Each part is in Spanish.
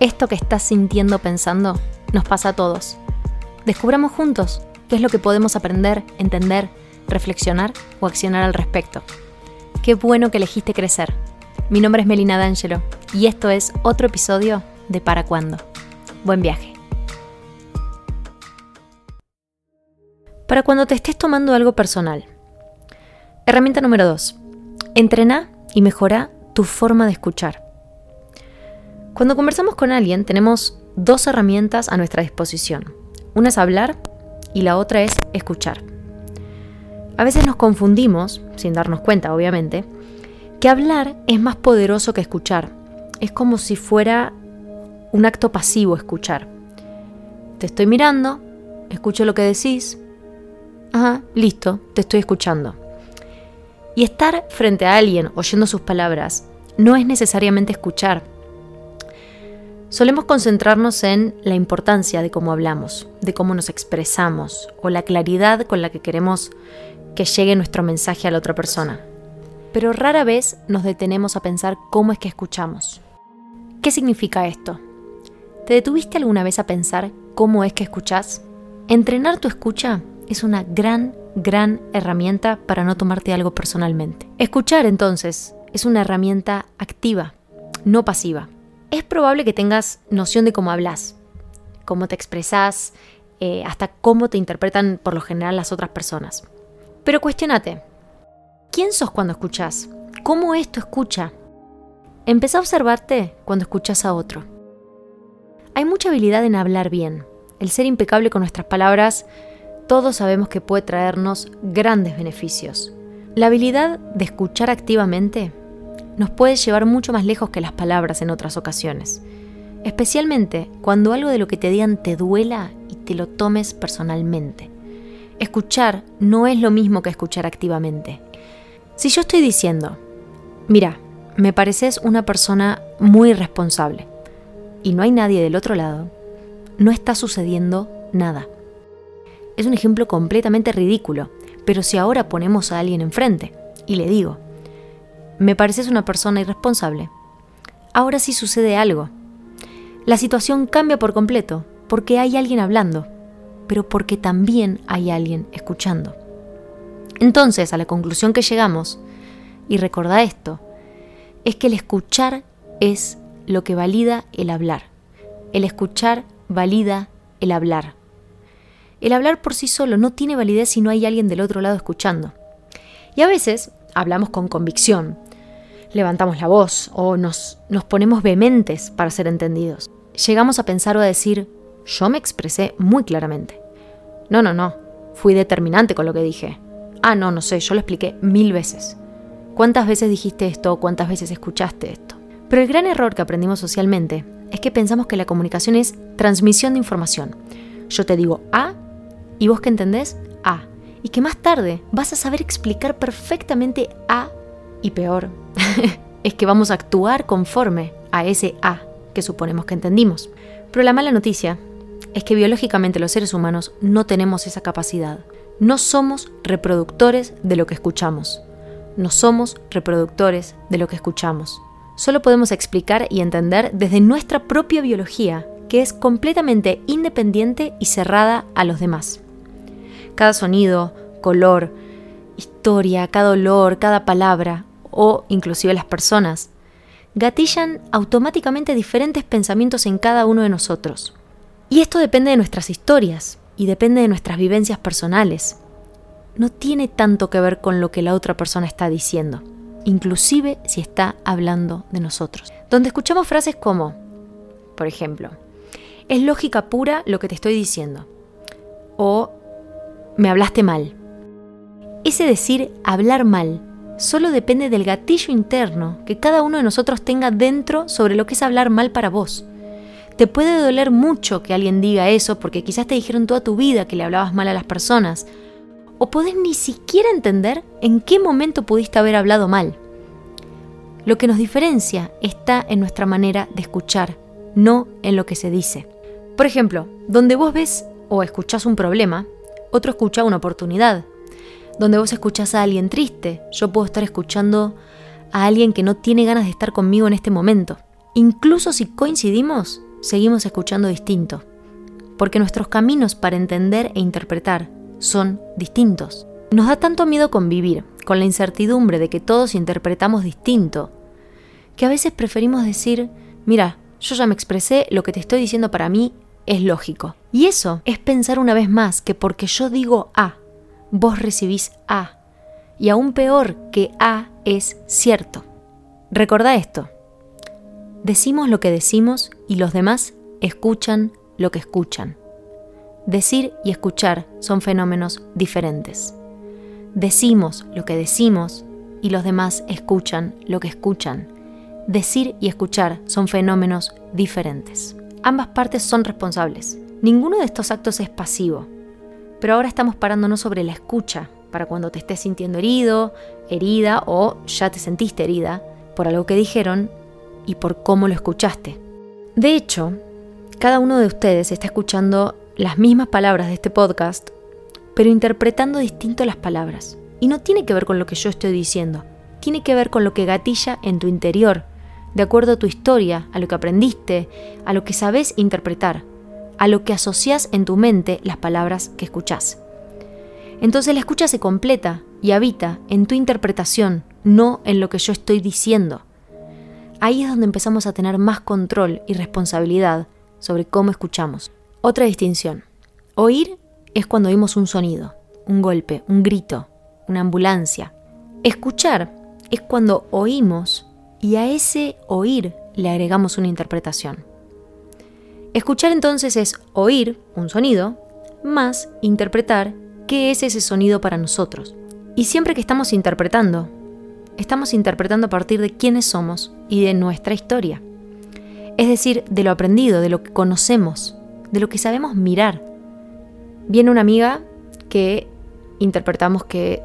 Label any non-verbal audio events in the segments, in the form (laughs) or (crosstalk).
Esto que estás sintiendo pensando nos pasa a todos. Descubramos juntos qué es lo que podemos aprender, entender, reflexionar o accionar al respecto. Qué bueno que elegiste crecer. Mi nombre es Melina D'Angelo y esto es otro episodio de Para Cuándo. Buen viaje. Para cuando te estés tomando algo personal. Herramienta número 2. Entrena y mejora tu forma de escuchar. Cuando conversamos con alguien tenemos dos herramientas a nuestra disposición. Una es hablar y la otra es escuchar. A veces nos confundimos, sin darnos cuenta obviamente, que hablar es más poderoso que escuchar. Es como si fuera un acto pasivo escuchar. Te estoy mirando, escucho lo que decís. Ajá, listo, te estoy escuchando. Y estar frente a alguien oyendo sus palabras no es necesariamente escuchar, Solemos concentrarnos en la importancia de cómo hablamos, de cómo nos expresamos o la claridad con la que queremos que llegue nuestro mensaje a la otra persona. Pero rara vez nos detenemos a pensar cómo es que escuchamos. ¿Qué significa esto? ¿Te detuviste alguna vez a pensar cómo es que escuchas? Entrenar tu escucha es una gran, gran herramienta para no tomarte algo personalmente. Escuchar entonces es una herramienta activa, no pasiva es probable que tengas noción de cómo hablas, cómo te expresas, eh, hasta cómo te interpretan por lo general las otras personas. Pero cuestionate, ¿quién sos cuando escuchas? ¿Cómo es tu escucha? Empezá a observarte cuando escuchas a otro. Hay mucha habilidad en hablar bien. El ser impecable con nuestras palabras, todos sabemos que puede traernos grandes beneficios. La habilidad de escuchar activamente nos puede llevar mucho más lejos que las palabras en otras ocasiones. Especialmente cuando algo de lo que te digan te duela y te lo tomes personalmente. Escuchar no es lo mismo que escuchar activamente. Si yo estoy diciendo, mira, me pareces una persona muy responsable y no hay nadie del otro lado, no está sucediendo nada. Es un ejemplo completamente ridículo, pero si ahora ponemos a alguien enfrente y le digo, me pareces una persona irresponsable. Ahora sí sucede algo. La situación cambia por completo, porque hay alguien hablando, pero porque también hay alguien escuchando. Entonces, a la conclusión que llegamos, y recuerda esto, es que el escuchar es lo que valida el hablar. El escuchar valida el hablar. El hablar por sí solo no tiene validez si no hay alguien del otro lado escuchando. Y a veces hablamos con convicción, levantamos la voz o nos, nos ponemos vehementes para ser entendidos. Llegamos a pensar o a decir, yo me expresé muy claramente. No, no, no, fui determinante con lo que dije. Ah, no, no sé, yo lo expliqué mil veces. ¿Cuántas veces dijiste esto? ¿Cuántas veces escuchaste esto? Pero el gran error que aprendimos socialmente es que pensamos que la comunicación es transmisión de información. Yo te digo A y vos que entendés A. Y que más tarde vas a saber explicar perfectamente A y peor, (laughs) es que vamos a actuar conforme a ese A que suponemos que entendimos. Pero la mala noticia es que biológicamente los seres humanos no tenemos esa capacidad. No somos reproductores de lo que escuchamos. No somos reproductores de lo que escuchamos. Solo podemos explicar y entender desde nuestra propia biología, que es completamente independiente y cerrada a los demás. Cada sonido, color, historia, cada olor, cada palabra, o inclusive las personas, gatillan automáticamente diferentes pensamientos en cada uno de nosotros. Y esto depende de nuestras historias y depende de nuestras vivencias personales. No tiene tanto que ver con lo que la otra persona está diciendo, inclusive si está hablando de nosotros. Donde escuchamos frases como, por ejemplo, es lógica pura lo que te estoy diciendo. O me hablaste mal. Ese decir hablar mal solo depende del gatillo interno que cada uno de nosotros tenga dentro sobre lo que es hablar mal para vos. Te puede doler mucho que alguien diga eso porque quizás te dijeron toda tu vida que le hablabas mal a las personas. O podés ni siquiera entender en qué momento pudiste haber hablado mal. Lo que nos diferencia está en nuestra manera de escuchar, no en lo que se dice. Por ejemplo, donde vos ves o escuchás un problema, otro escucha una oportunidad, donde vos escuchás a alguien triste, yo puedo estar escuchando a alguien que no tiene ganas de estar conmigo en este momento. Incluso si coincidimos, seguimos escuchando distinto, porque nuestros caminos para entender e interpretar son distintos. Nos da tanto miedo convivir con la incertidumbre de que todos interpretamos distinto, que a veces preferimos decir, mira, yo ya me expresé, lo que te estoy diciendo para mí es lógico. Y eso es pensar una vez más que porque yo digo A, vos recibís A. Y aún peor que A es cierto. Recordá esto. Decimos lo que decimos y los demás escuchan lo que escuchan. Decir y escuchar son fenómenos diferentes. Decimos lo que decimos y los demás escuchan lo que escuchan. Decir y escuchar son fenómenos diferentes. Ambas partes son responsables. Ninguno de estos actos es pasivo. Pero ahora estamos parándonos sobre la escucha, para cuando te estés sintiendo herido, herida o ya te sentiste herida por algo que dijeron y por cómo lo escuchaste. De hecho, cada uno de ustedes está escuchando las mismas palabras de este podcast, pero interpretando distinto las palabras. Y no tiene que ver con lo que yo estoy diciendo, tiene que ver con lo que gatilla en tu interior, de acuerdo a tu historia, a lo que aprendiste, a lo que sabes interpretar, a lo que asocias en tu mente las palabras que escuchas. Entonces la escucha se completa y habita en tu interpretación, no en lo que yo estoy diciendo. Ahí es donde empezamos a tener más control y responsabilidad sobre cómo escuchamos. Otra distinción. Oír es cuando oímos un sonido, un golpe, un grito, una ambulancia. Escuchar es cuando oímos y a ese oír le agregamos una interpretación. Escuchar entonces es oír un sonido más interpretar qué es ese sonido para nosotros. Y siempre que estamos interpretando, estamos interpretando a partir de quiénes somos y de nuestra historia. Es decir, de lo aprendido, de lo que conocemos, de lo que sabemos mirar. Viene una amiga que interpretamos que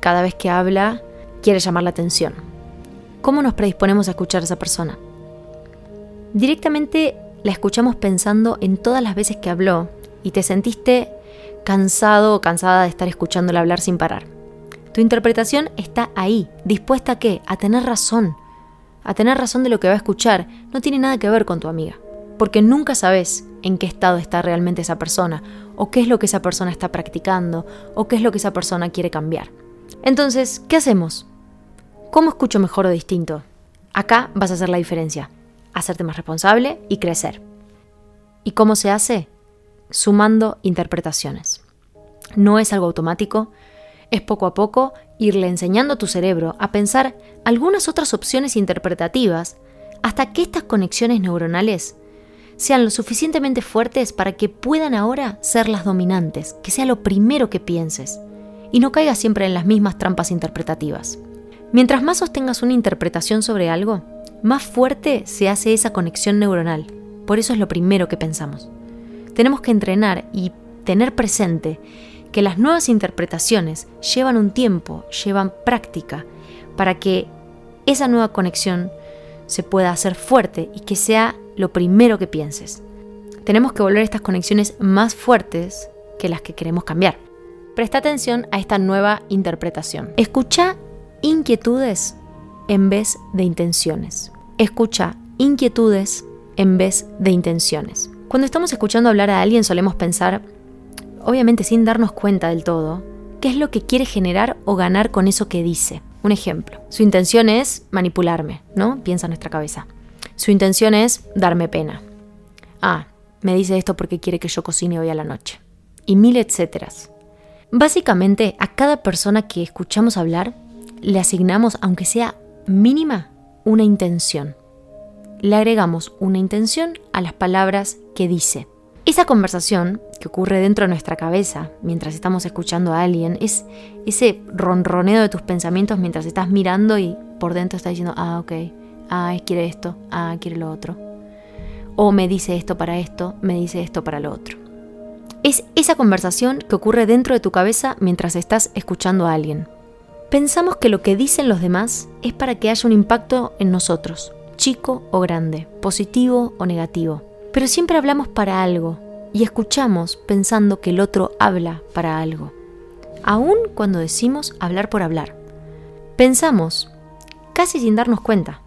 cada vez que habla quiere llamar la atención. ¿Cómo nos predisponemos a escuchar a esa persona? Directamente la escuchamos pensando en todas las veces que habló y te sentiste cansado o cansada de estar escuchándola hablar sin parar. Tu interpretación está ahí, dispuesta a qué? A tener razón. A tener razón de lo que va a escuchar. No tiene nada que ver con tu amiga. Porque nunca sabes en qué estado está realmente esa persona, o qué es lo que esa persona está practicando, o qué es lo que esa persona quiere cambiar. Entonces, ¿qué hacemos? ¿Cómo escucho mejor o distinto? Acá vas a hacer la diferencia hacerte más responsable y crecer. ¿Y cómo se hace? Sumando interpretaciones. No es algo automático, es poco a poco irle enseñando a tu cerebro a pensar algunas otras opciones interpretativas hasta que estas conexiones neuronales sean lo suficientemente fuertes para que puedan ahora ser las dominantes, que sea lo primero que pienses y no caigas siempre en las mismas trampas interpretativas. Mientras más sostengas una interpretación sobre algo, más fuerte se hace esa conexión neuronal. Por eso es lo primero que pensamos. Tenemos que entrenar y tener presente que las nuevas interpretaciones llevan un tiempo, llevan práctica, para que esa nueva conexión se pueda hacer fuerte y que sea lo primero que pienses. Tenemos que volver estas conexiones más fuertes que las que queremos cambiar. Presta atención a esta nueva interpretación. Escucha inquietudes en vez de intenciones. Escucha inquietudes en vez de intenciones. Cuando estamos escuchando hablar a alguien solemos pensar, obviamente sin darnos cuenta del todo, qué es lo que quiere generar o ganar con eso que dice. Un ejemplo, su intención es manipularme, ¿no? Piensa nuestra cabeza. Su intención es darme pena. Ah, me dice esto porque quiere que yo cocine hoy a la noche. Y mil etcéteras. Básicamente, a cada persona que escuchamos hablar, le asignamos, aunque sea mínima, una intención. Le agregamos una intención a las palabras que dice. Esa conversación que ocurre dentro de nuestra cabeza mientras estamos escuchando a alguien es ese ronroneo de tus pensamientos mientras estás mirando y por dentro estás diciendo, ah, ok, ah, quiere esto, ah, quiere lo otro. O me dice esto para esto, me dice esto para lo otro. Es esa conversación que ocurre dentro de tu cabeza mientras estás escuchando a alguien. Pensamos que lo que dicen los demás es para que haya un impacto en nosotros, chico o grande, positivo o negativo. Pero siempre hablamos para algo y escuchamos pensando que el otro habla para algo, aun cuando decimos hablar por hablar. Pensamos, casi sin darnos cuenta.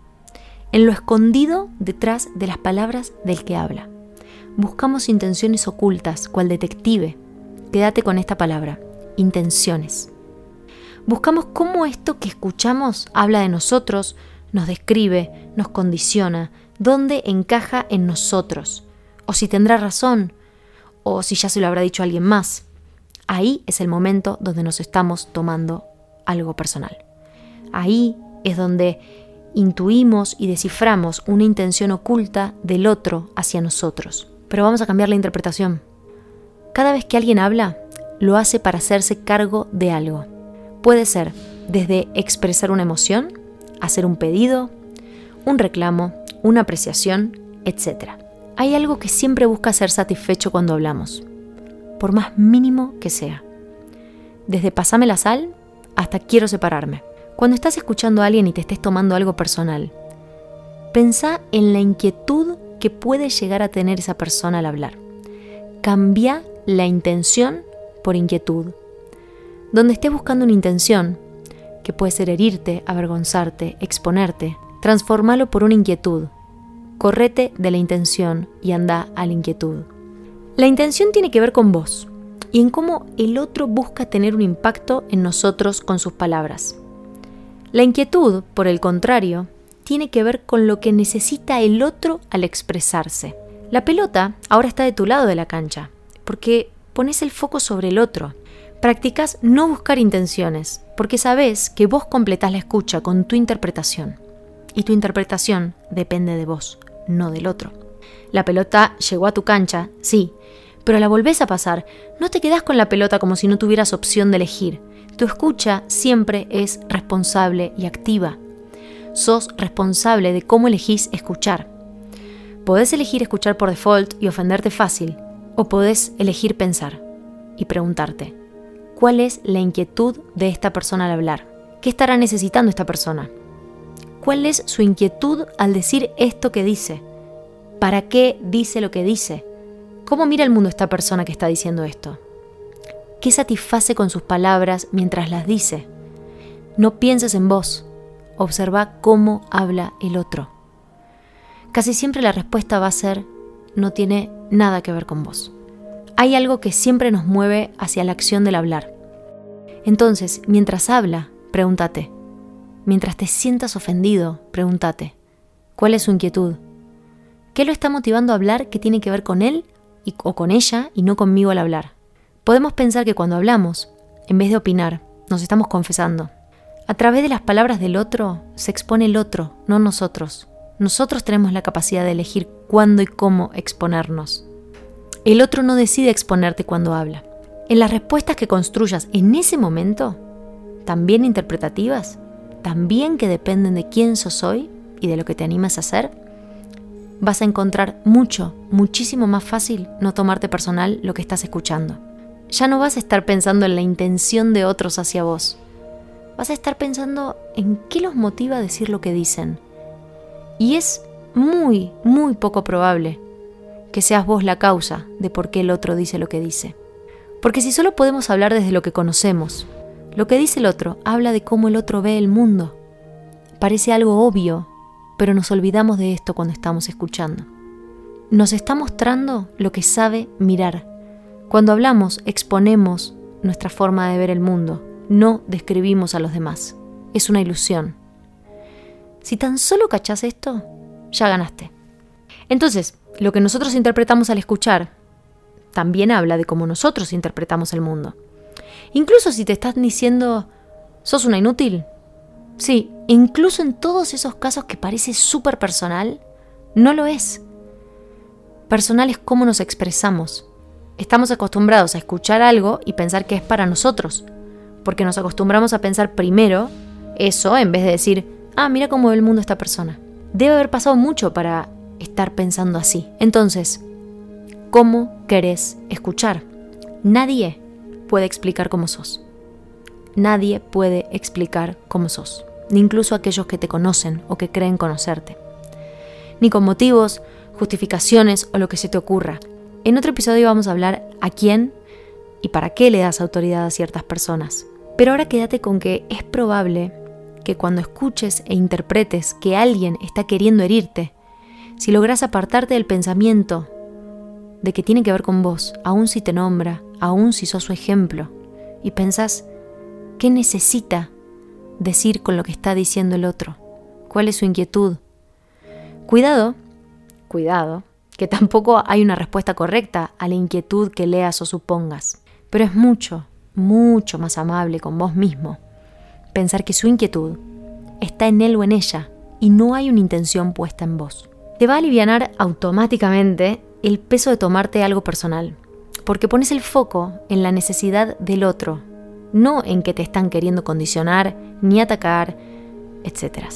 en lo escondido detrás de las palabras del que habla. Buscamos intenciones ocultas, cual detective. Quédate con esta palabra, intenciones. Buscamos cómo esto que escuchamos habla de nosotros, nos describe, nos condiciona, dónde encaja en nosotros, o si tendrá razón, o si ya se lo habrá dicho alguien más. Ahí es el momento donde nos estamos tomando algo personal. Ahí es donde intuimos y desciframos una intención oculta del otro hacia nosotros. Pero vamos a cambiar la interpretación. Cada vez que alguien habla, lo hace para hacerse cargo de algo. Puede ser desde expresar una emoción, hacer un pedido, un reclamo, una apreciación, etc. Hay algo que siempre busca ser satisfecho cuando hablamos, por más mínimo que sea. Desde pasame la sal hasta quiero separarme. Cuando estás escuchando a alguien y te estés tomando algo personal, pensá en la inquietud que puede llegar a tener esa persona al hablar. Cambia la intención por inquietud. Donde estés buscando una intención, que puede ser herirte, avergonzarte, exponerte, transformalo por una inquietud. Correte de la intención y anda a la inquietud. La intención tiene que ver con vos y en cómo el otro busca tener un impacto en nosotros con sus palabras. La inquietud, por el contrario, tiene que ver con lo que necesita el otro al expresarse. La pelota ahora está de tu lado de la cancha, porque pones el foco sobre el otro. Practicas no buscar intenciones, porque sabes que vos completás la escucha con tu interpretación. Y tu interpretación depende de vos, no del otro. La pelota llegó a tu cancha, sí, pero la volvés a pasar. No te quedás con la pelota como si no tuvieras opción de elegir. Tu escucha siempre es responsable y activa. Sos responsable de cómo elegís escuchar. Podés elegir escuchar por default y ofenderte fácil, o podés elegir pensar y preguntarte, ¿cuál es la inquietud de esta persona al hablar? ¿Qué estará necesitando esta persona? ¿Cuál es su inquietud al decir esto que dice? ¿Para qué dice lo que dice? ¿Cómo mira el mundo esta persona que está diciendo esto? ¿Qué satisface con sus palabras mientras las dice? No pienses en vos, observa cómo habla el otro. Casi siempre la respuesta va a ser, no tiene nada que ver con vos. Hay algo que siempre nos mueve hacia la acción del hablar. Entonces, mientras habla, pregúntate. Mientras te sientas ofendido, pregúntate. ¿Cuál es su inquietud? ¿Qué lo está motivando a hablar que tiene que ver con él o con ella y no conmigo al hablar? Podemos pensar que cuando hablamos, en vez de opinar, nos estamos confesando. A través de las palabras del otro se expone el otro, no nosotros. Nosotros tenemos la capacidad de elegir cuándo y cómo exponernos. El otro no decide exponerte cuando habla. En las respuestas que construyas en ese momento, también interpretativas, también que dependen de quién sos hoy y de lo que te animas a hacer, vas a encontrar mucho, muchísimo más fácil no tomarte personal lo que estás escuchando ya no vas a estar pensando en la intención de otros hacia vos. Vas a estar pensando en qué los motiva a decir lo que dicen. Y es muy, muy poco probable que seas vos la causa de por qué el otro dice lo que dice. Porque si solo podemos hablar desde lo que conocemos, lo que dice el otro habla de cómo el otro ve el mundo. Parece algo obvio, pero nos olvidamos de esto cuando estamos escuchando. Nos está mostrando lo que sabe mirar, cuando hablamos, exponemos nuestra forma de ver el mundo, no describimos a los demás. Es una ilusión. Si tan solo cachás esto, ya ganaste. Entonces, lo que nosotros interpretamos al escuchar también habla de cómo nosotros interpretamos el mundo. Incluso si te estás diciendo, sos una inútil. Sí, incluso en todos esos casos que parece súper personal, no lo es. Personal es cómo nos expresamos, estamos acostumbrados a escuchar algo y pensar que es para nosotros, porque nos acostumbramos a pensar primero eso en vez de decir, ah, mira cómo ve el mundo esta persona. Debe haber pasado mucho para estar pensando así. Entonces, ¿cómo querés escuchar? Nadie puede explicar cómo sos. Nadie puede explicar cómo sos, ni incluso aquellos que te conocen o que creen conocerte. Ni con motivos, justificaciones o lo que se te ocurra. En otro episodio vamos a hablar a quién y para qué le das autoridad a ciertas personas. Pero ahora quédate con que es probable que cuando escuches e interpretes que alguien está queriendo herirte, si logras apartarte del pensamiento de que tiene que ver con vos, aun si te nombra, aun si sos su ejemplo, y pensás, ¿qué necesita decir con lo que está diciendo el otro? ¿Cuál es su inquietud? Cuidado, cuidado, que tampoco hay una respuesta correcta a la inquietud que leas o supongas, pero es mucho, mucho más amable con vos mismo pensar que su inquietud está en él o en ella y no hay una intención puesta en vos. Te va a aliviar automáticamente el peso de tomarte algo personal, porque pones el foco en la necesidad del otro, no en que te están queriendo condicionar ni atacar, etc.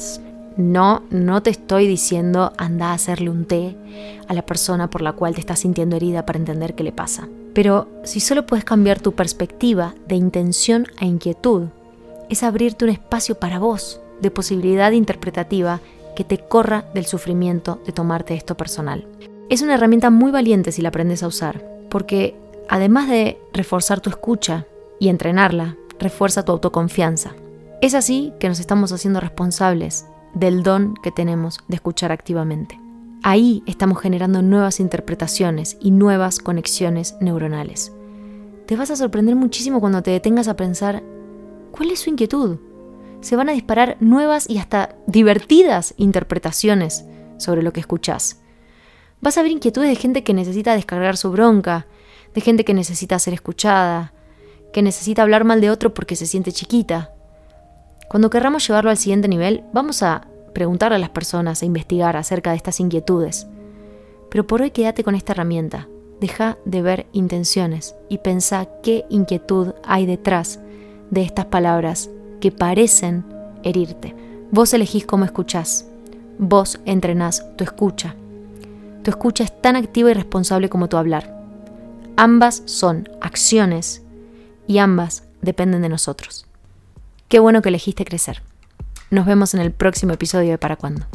No, no te estoy diciendo anda a hacerle un té a la persona por la cual te estás sintiendo herida para entender qué le pasa. Pero si solo puedes cambiar tu perspectiva de intención a inquietud, es abrirte un espacio para vos de posibilidad interpretativa que te corra del sufrimiento de tomarte esto personal. Es una herramienta muy valiente si la aprendes a usar, porque además de reforzar tu escucha y entrenarla, refuerza tu autoconfianza. Es así que nos estamos haciendo responsables del don que tenemos de escuchar activamente. Ahí estamos generando nuevas interpretaciones y nuevas conexiones neuronales. Te vas a sorprender muchísimo cuando te detengas a pensar ¿Cuál es su inquietud? Se van a disparar nuevas y hasta divertidas interpretaciones sobre lo que escuchás. Vas a ver inquietudes de gente que necesita descargar su bronca, de gente que necesita ser escuchada, que necesita hablar mal de otro porque se siente chiquita. Cuando querramos llevarlo al siguiente nivel, vamos a preguntarle a las personas e investigar acerca de estas inquietudes. Pero por hoy quédate con esta herramienta. Deja de ver intenciones y pensá qué inquietud hay detrás de estas palabras que parecen herirte. Vos elegís cómo escuchás. Vos entrenás tu escucha. Tu escucha es tan activa y responsable como tu hablar. Ambas son acciones y ambas dependen de nosotros. Qué bueno que elegiste crecer. Nos vemos en el próximo episodio de Para Cuándo.